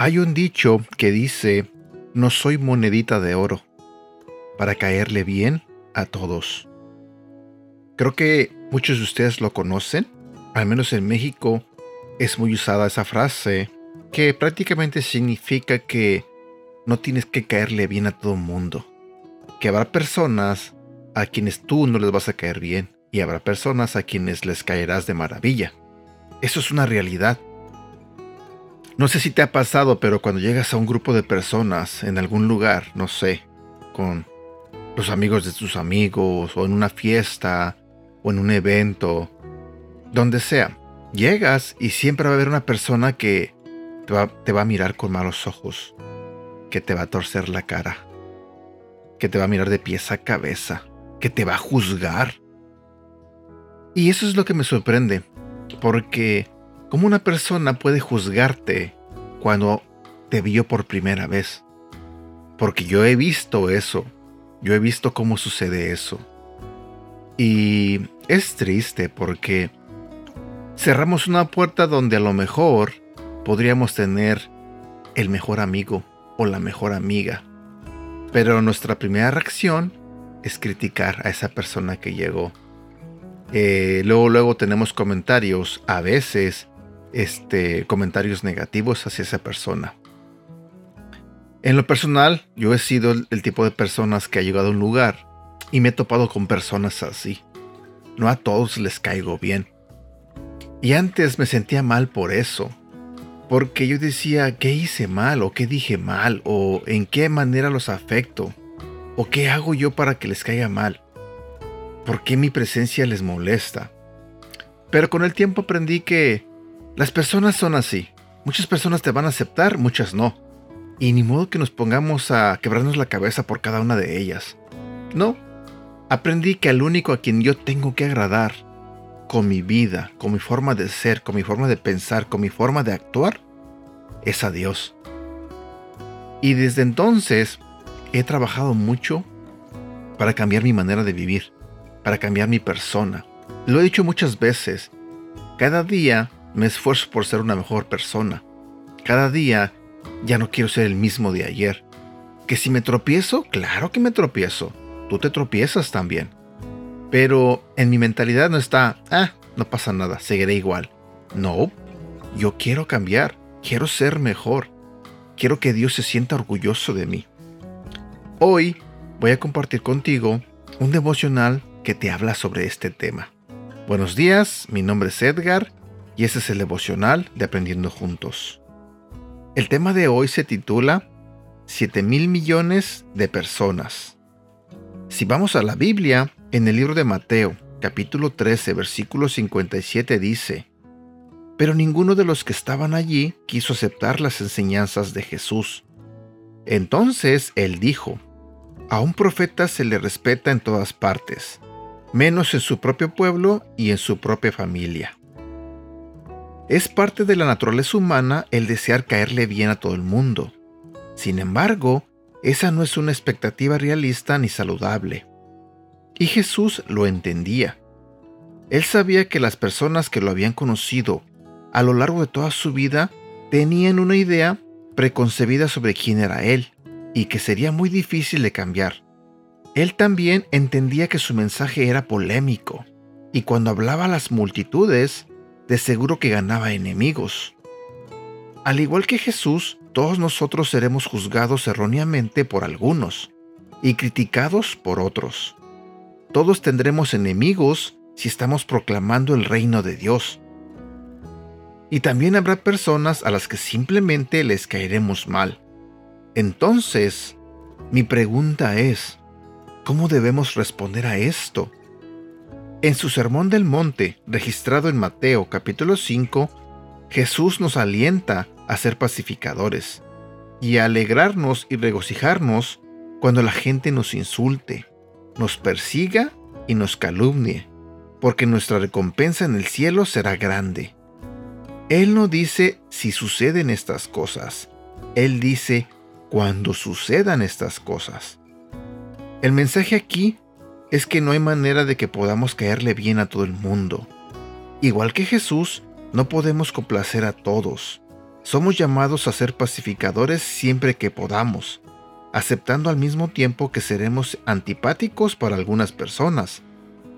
Hay un dicho que dice, no soy monedita de oro, para caerle bien a todos. Creo que muchos de ustedes lo conocen, al menos en México es muy usada esa frase, que prácticamente significa que no tienes que caerle bien a todo mundo, que habrá personas a quienes tú no les vas a caer bien y habrá personas a quienes les caerás de maravilla. Eso es una realidad. No sé si te ha pasado, pero cuando llegas a un grupo de personas en algún lugar, no sé, con los amigos de tus amigos, o en una fiesta, o en un evento, donde sea, llegas y siempre va a haber una persona que te va, te va a mirar con malos ojos, que te va a torcer la cara, que te va a mirar de pies a cabeza, que te va a juzgar. Y eso es lo que me sorprende, porque ¿Cómo una persona puede juzgarte cuando te vio por primera vez? Porque yo he visto eso. Yo he visto cómo sucede eso. Y es triste porque cerramos una puerta donde a lo mejor podríamos tener el mejor amigo o la mejor amiga. Pero nuestra primera reacción es criticar a esa persona que llegó. Eh, luego, luego tenemos comentarios a veces este, comentarios negativos hacia esa persona. En lo personal, yo he sido el, tipo de personas que ha llegado a un lugar y me he topado con personas así. No a todos les caigo bien. Y antes me sentía mal por eso. Porque yo decía, ¿qué hice mal? ¿O qué dije mal? ¿O en qué manera los afecto? ¿O qué hago yo para que les caiga mal? ¿Por qué mi presencia les molesta? Pero con el tiempo aprendí que las personas son así. Muchas personas te van a aceptar, muchas no. Y ni modo que nos pongamos a quebrarnos la cabeza por cada una de ellas. No. Aprendí que al único a quien yo tengo que agradar con mi vida, con mi forma de ser, con mi forma de pensar, con mi forma de actuar, es a Dios. Y desde entonces he trabajado mucho para cambiar mi manera de vivir, para cambiar mi persona. Lo he dicho muchas veces. Cada día me esfuerzo por ser una mejor persona. Cada día ya no quiero ser el mismo de ayer. Que si me tropiezo, claro que me tropiezo. Tú te tropiezas también. Pero en mi mentalidad no está, ah, no pasa nada, seguiré igual. No, yo quiero cambiar, quiero ser mejor. Quiero que Dios se sienta orgulloso de mí. Hoy voy a compartir contigo un devocional que te habla sobre este tema. Buenos días, mi nombre es Edgar y ese es el devocional de Aprendiendo Juntos. El tema de hoy se titula 7 mil millones de personas. Si vamos a la Biblia, en el libro de Mateo, capítulo 13, versículo 57 dice, Pero ninguno de los que estaban allí quiso aceptar las enseñanzas de Jesús. Entonces él dijo, A un profeta se le respeta en todas partes, menos en su propio pueblo y en su propia familia. Es parte de la naturaleza humana el desear caerle bien a todo el mundo. Sin embargo, esa no es una expectativa realista ni saludable. Y Jesús lo entendía. Él sabía que las personas que lo habían conocido a lo largo de toda su vida tenían una idea preconcebida sobre quién era Él y que sería muy difícil de cambiar. Él también entendía que su mensaje era polémico y cuando hablaba a las multitudes de seguro que ganaba enemigos. Al igual que Jesús, todos nosotros seremos juzgados erróneamente por algunos y criticados por otros. Todos tendremos enemigos si estamos proclamando el reino de Dios. Y también habrá personas a las que simplemente les caeremos mal. Entonces, mi pregunta es, ¿cómo debemos responder a esto? En su Sermón del Monte, registrado en Mateo capítulo 5, Jesús nos alienta a ser pacificadores y a alegrarnos y regocijarnos cuando la gente nos insulte, nos persiga y nos calumnie, porque nuestra recompensa en el cielo será grande. Él no dice si suceden estas cosas, Él dice cuando sucedan estas cosas. El mensaje aquí es que no hay manera de que podamos caerle bien a todo el mundo. Igual que Jesús, no podemos complacer a todos. Somos llamados a ser pacificadores siempre que podamos, aceptando al mismo tiempo que seremos antipáticos para algunas personas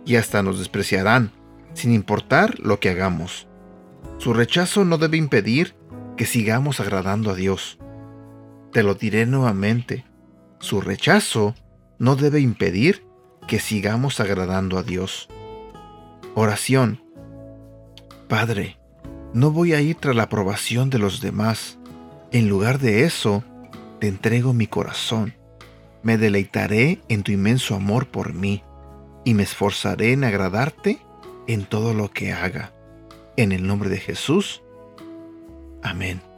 y hasta nos despreciarán, sin importar lo que hagamos. Su rechazo no debe impedir que sigamos agradando a Dios. Te lo diré nuevamente, su rechazo no debe impedir que sigamos agradando a Dios. Oración. Padre, no voy a ir tras la aprobación de los demás. En lugar de eso, te entrego mi corazón. Me deleitaré en tu inmenso amor por mí y me esforzaré en agradarte en todo lo que haga. En el nombre de Jesús. Amén.